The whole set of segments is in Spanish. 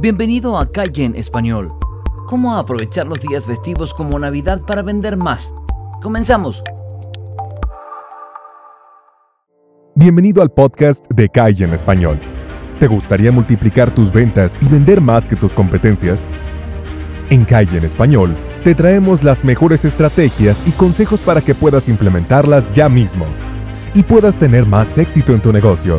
Bienvenido a Calle en Español. ¿Cómo aprovechar los días festivos como Navidad para vender más? Comenzamos. Bienvenido al podcast de Calle en Español. ¿Te gustaría multiplicar tus ventas y vender más que tus competencias? En Calle en Español te traemos las mejores estrategias y consejos para que puedas implementarlas ya mismo y puedas tener más éxito en tu negocio.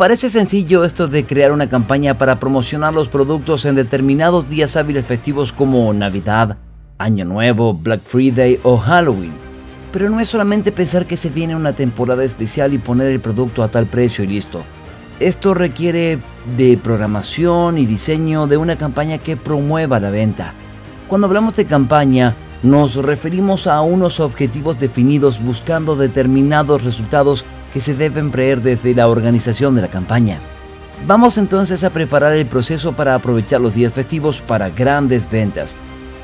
Parece sencillo esto de crear una campaña para promocionar los productos en determinados días hábiles festivos como Navidad, Año Nuevo, Black Friday o Halloween. Pero no es solamente pensar que se viene una temporada especial y poner el producto a tal precio y listo. Esto requiere de programación y diseño de una campaña que promueva la venta. Cuando hablamos de campaña, nos referimos a unos objetivos definidos buscando determinados resultados que se deben prever desde la organización de la campaña. Vamos entonces a preparar el proceso para aprovechar los días festivos para grandes ventas.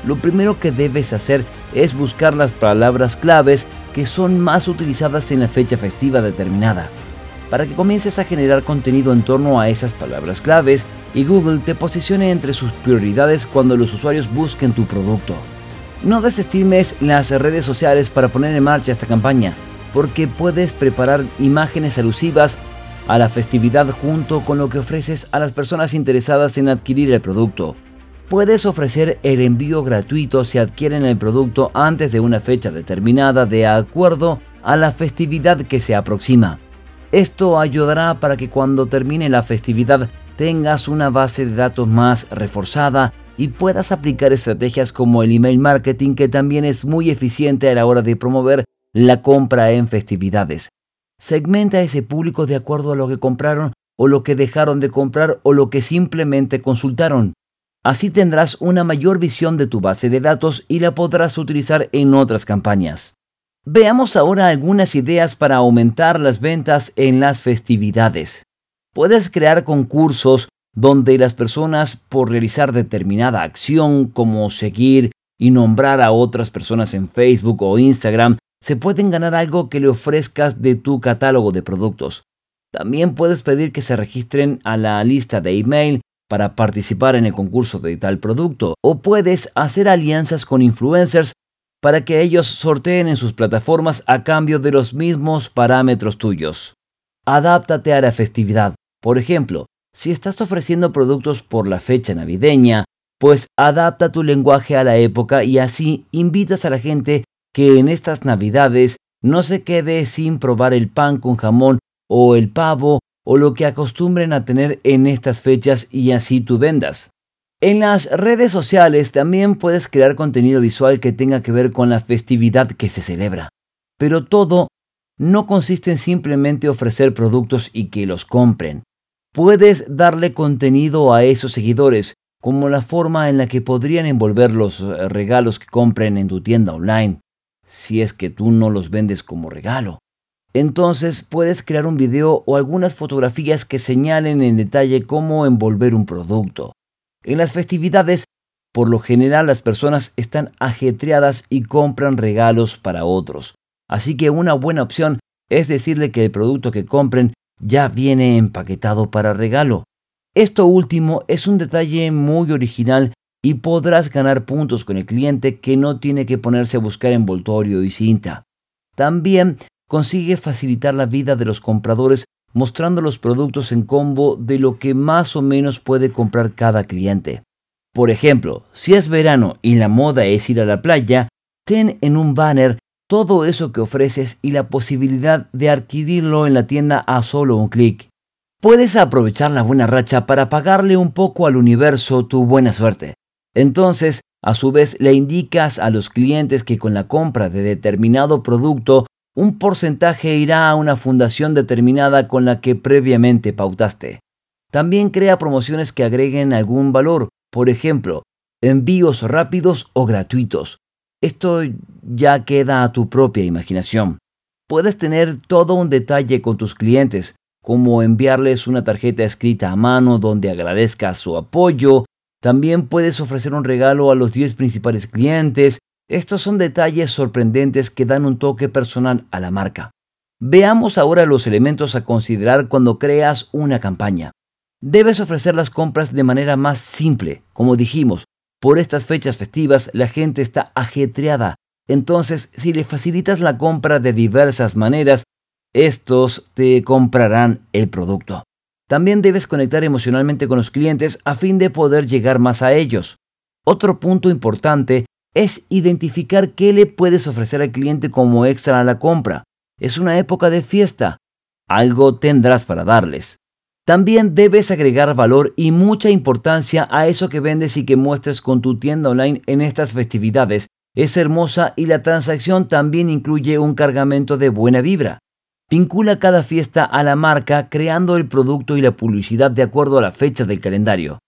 Lo primero que debes hacer es buscar las palabras claves que son más utilizadas en la fecha festiva determinada, para que comiences a generar contenido en torno a esas palabras claves y Google te posicione entre sus prioridades cuando los usuarios busquen tu producto. No desestimes las redes sociales para poner en marcha esta campaña porque puedes preparar imágenes alusivas a la festividad junto con lo que ofreces a las personas interesadas en adquirir el producto. Puedes ofrecer el envío gratuito si adquieren el producto antes de una fecha determinada de acuerdo a la festividad que se aproxima. Esto ayudará para que cuando termine la festividad tengas una base de datos más reforzada y puedas aplicar estrategias como el email marketing que también es muy eficiente a la hora de promover la compra en festividades. Segmenta ese público de acuerdo a lo que compraron o lo que dejaron de comprar o lo que simplemente consultaron. Así tendrás una mayor visión de tu base de datos y la podrás utilizar en otras campañas. Veamos ahora algunas ideas para aumentar las ventas en las festividades. Puedes crear concursos donde las personas por realizar determinada acción como seguir y nombrar a otras personas en Facebook o Instagram se pueden ganar algo que le ofrezcas de tu catálogo de productos. También puedes pedir que se registren a la lista de email para participar en el concurso de tal producto o puedes hacer alianzas con influencers para que ellos sorteen en sus plataformas a cambio de los mismos parámetros tuyos. Adáptate a la festividad. Por ejemplo, si estás ofreciendo productos por la fecha navideña, pues adapta tu lenguaje a la época y así invitas a la gente que en estas navidades no se quede sin probar el pan con jamón o el pavo o lo que acostumbren a tener en estas fechas y así tú vendas. En las redes sociales también puedes crear contenido visual que tenga que ver con la festividad que se celebra. Pero todo no consiste en simplemente ofrecer productos y que los compren. Puedes darle contenido a esos seguidores, como la forma en la que podrían envolver los eh, regalos que compren en tu tienda online, si es que tú no los vendes como regalo. Entonces puedes crear un video o algunas fotografías que señalen en detalle cómo envolver un producto. En las festividades, por lo general las personas están ajetreadas y compran regalos para otros. Así que una buena opción es decirle que el producto que compren ya viene empaquetado para regalo. Esto último es un detalle muy original y podrás ganar puntos con el cliente que no tiene que ponerse a buscar envoltorio y cinta. También consigue facilitar la vida de los compradores mostrando los productos en combo de lo que más o menos puede comprar cada cliente. Por ejemplo, si es verano y la moda es ir a la playa, ten en un banner todo eso que ofreces y la posibilidad de adquirirlo en la tienda a solo un clic. Puedes aprovechar la buena racha para pagarle un poco al universo tu buena suerte. Entonces, a su vez, le indicas a los clientes que con la compra de determinado producto un porcentaje irá a una fundación determinada con la que previamente pautaste. También crea promociones que agreguen algún valor, por ejemplo, envíos rápidos o gratuitos. Esto ya queda a tu propia imaginación. Puedes tener todo un detalle con tus clientes, como enviarles una tarjeta escrita a mano donde agradezcas su apoyo. También puedes ofrecer un regalo a los 10 principales clientes. Estos son detalles sorprendentes que dan un toque personal a la marca. Veamos ahora los elementos a considerar cuando creas una campaña. Debes ofrecer las compras de manera más simple. Como dijimos, por estas fechas festivas la gente está ajetreada. Entonces, si le facilitas la compra de diversas maneras, estos te comprarán el producto. También debes conectar emocionalmente con los clientes a fin de poder llegar más a ellos. Otro punto importante es identificar qué le puedes ofrecer al cliente como extra a la compra. Es una época de fiesta. Algo tendrás para darles. También debes agregar valor y mucha importancia a eso que vendes y que muestres con tu tienda online en estas festividades. Es hermosa y la transacción también incluye un cargamento de buena vibra. Vincula cada fiesta a la marca creando el producto y la publicidad de acuerdo a la fecha del calendario.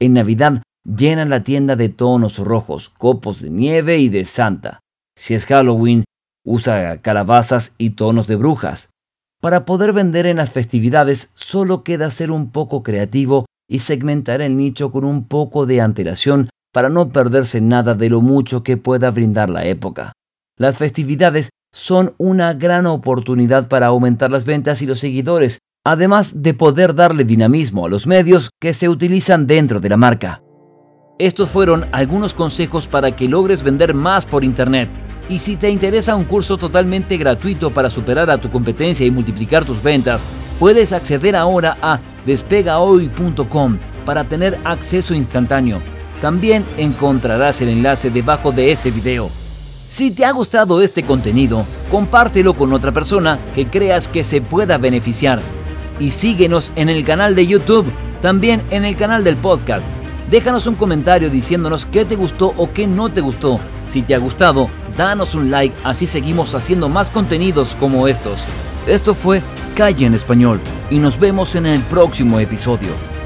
En Navidad, llena la tienda de tonos rojos, copos de nieve y de Santa. Si es Halloween, usa calabazas y tonos de brujas. Para poder vender en las festividades solo queda ser un poco creativo y segmentar el nicho con un poco de antelación para no perderse nada de lo mucho que pueda brindar la época. Las festividades son una gran oportunidad para aumentar las ventas y los seguidores, además de poder darle dinamismo a los medios que se utilizan dentro de la marca. Estos fueron algunos consejos para que logres vender más por Internet. Y si te interesa un curso totalmente gratuito para superar a tu competencia y multiplicar tus ventas, puedes acceder ahora a despegahoy.com para tener acceso instantáneo. También encontrarás el enlace debajo de este video. Si te ha gustado este contenido, compártelo con otra persona que creas que se pueda beneficiar. Y síguenos en el canal de YouTube, también en el canal del podcast. Déjanos un comentario diciéndonos qué te gustó o qué no te gustó. Si te ha gustado, danos un like, así seguimos haciendo más contenidos como estos. Esto fue Calle en Español y nos vemos en el próximo episodio.